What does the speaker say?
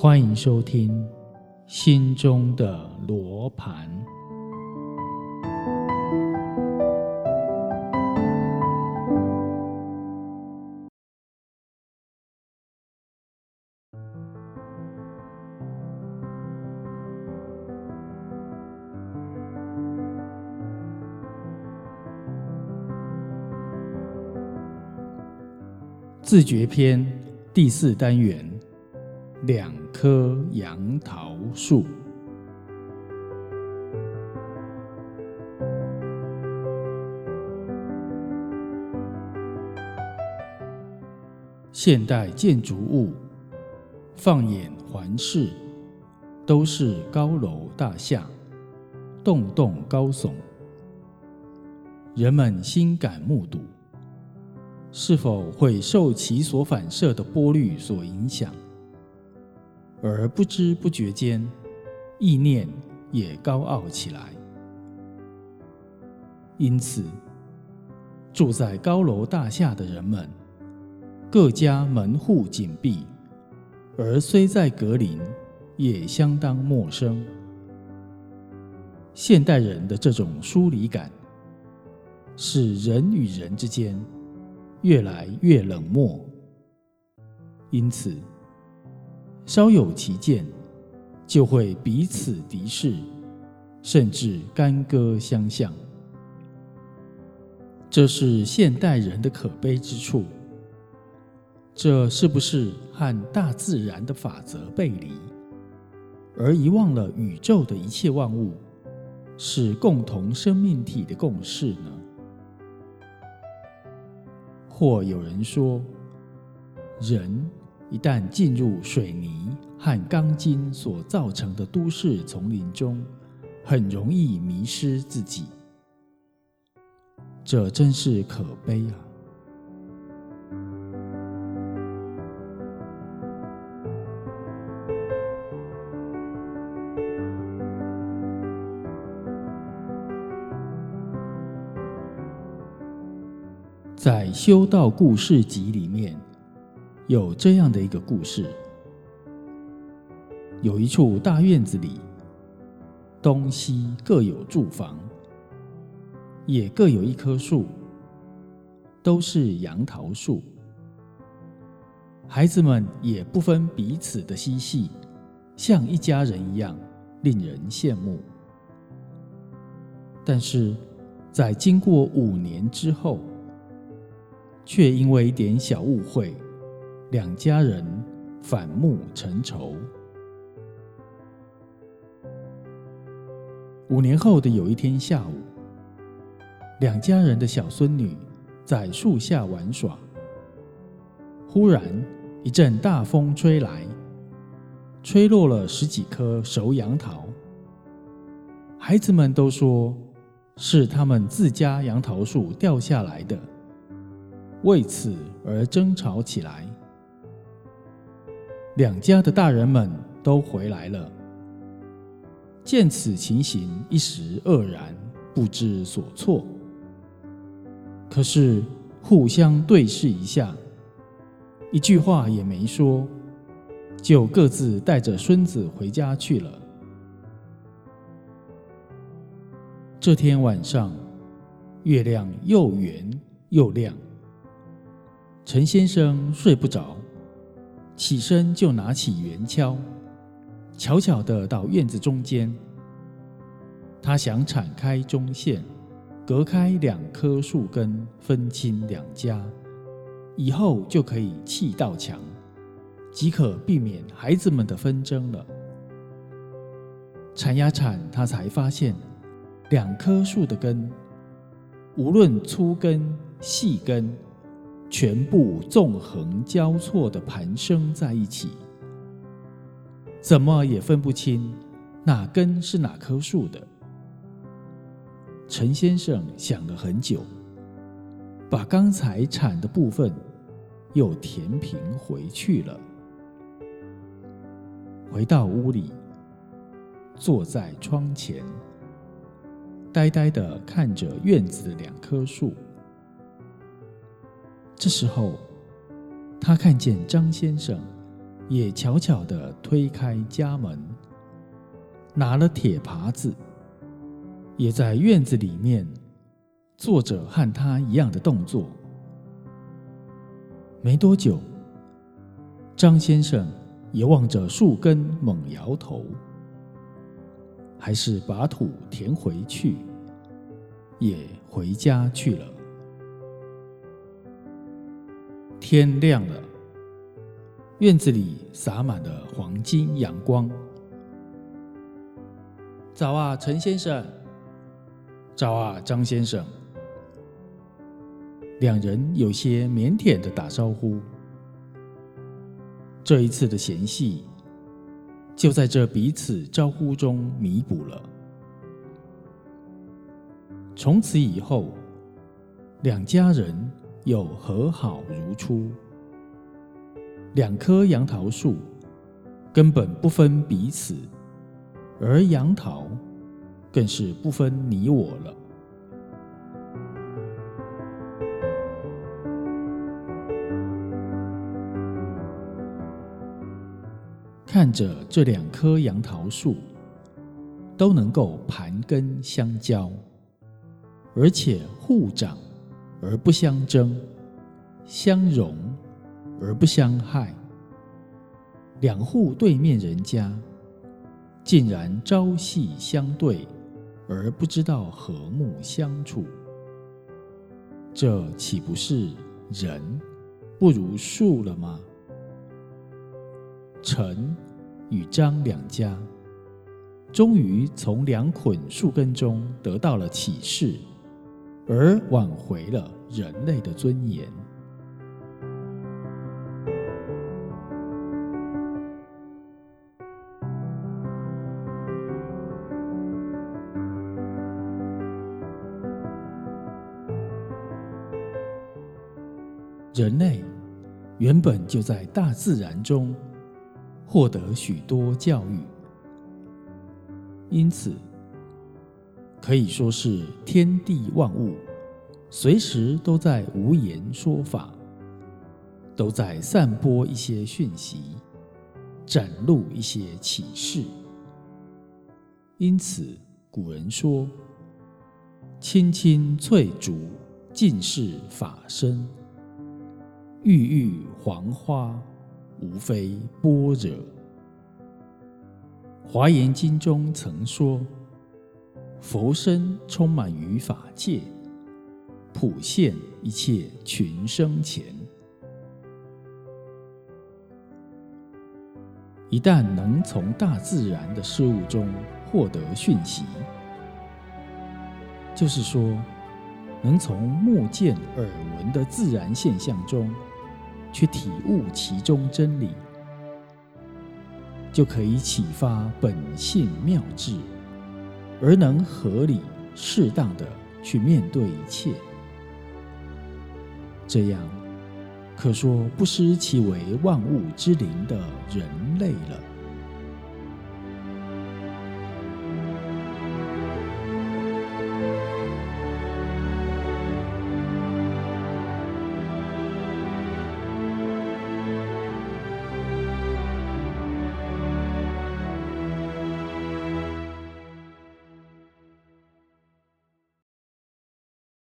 欢迎收听《心中的罗盘》。自觉篇第四单元：两棵杨桃树。现代建筑物，放眼环视，都是高楼大厦，栋栋高耸，人们心感目睹。是否会受其所反射的波率所影响，而不知不觉间，意念也高傲起来？因此，住在高楼大厦的人们，各家门户紧闭，而虽在隔邻，也相当陌生。现代人的这种疏离感，使人与人之间。越来越冷漠，因此稍有其见，就会彼此敌视，甚至干戈相向。这是现代人的可悲之处。这是不是和大自然的法则背离，而遗忘了宇宙的一切万物是共同生命体的共识呢？或有人说，人一旦进入水泥和钢筋所造成的都市丛林中，很容易迷失自己。这真是可悲啊！在《修道故事集》里面，有这样的一个故事：有一处大院子里，东西各有住房，也各有一棵树，都是杨桃树。孩子们也不分彼此的嬉戏，像一家人一样，令人羡慕。但是在经过五年之后，却因为一点小误会，两家人反目成仇。五年后的有一天下午，两家人的小孙女在树下玩耍，忽然一阵大风吹来，吹落了十几颗熟杨桃。孩子们都说是他们自家杨桃树掉下来的。为此而争吵起来，两家的大人们都回来了。见此情形，一时愕然，不知所措。可是互相对视一下，一句话也没说，就各自带着孙子回家去了。这天晚上，月亮又圆又亮。陈先生睡不着，起身就拿起圆锹，悄悄地到院子中间。他想铲开中线，隔开两棵树根，分清两家，以后就可以砌道墙，即可避免孩子们的纷争了。铲呀铲，他才发现两棵树的根，无论粗根细根。全部纵横交错的盘生在一起，怎么也分不清哪根是哪棵树的。陈先生想了很久，把刚才铲的部分又填平回去了。回到屋里，坐在窗前，呆呆的看着院子的两棵树。这时候，他看见张先生也悄悄地推开家门，拿了铁耙子，也在院子里面做着和他一样的动作。没多久，张先生也望着树根猛摇头，还是把土填回去，也回家去了。天亮了，院子里洒满了黄金阳光。早啊，陈先生！早啊，张先生！两人有些腼腆的打招呼。这一次的嫌隙，就在这彼此招呼中弥补了。从此以后，两家人。又和好如初。两棵杨桃树根本不分彼此，而杨桃更是不分你我了。看着这两棵杨桃树都能够盘根相交，而且互长。而不相争，相容而不相害。两户对面人家竟然朝夕相对，而不知道和睦相处，这岂不是人不如树了吗？陈与张两家终于从两捆树根中得到了启示。而挽回了人类的尊严。人类原本就在大自然中获得许多教育，因此。可以说是天地万物，随时都在无言说法，都在散播一些讯息，展露一些启示。因此，古人说：“青青翠竹，尽是法身；郁郁黄花，无非般若。”《华严经》中曾说。佛身充满于法界，普现一切群生前。一旦能从大自然的事物中获得讯息，就是说，能从目见耳闻的自然现象中去体悟其中真理，就可以启发本性妙智。而能合理、适当的去面对一切，这样可说不失其为万物之灵的人类了。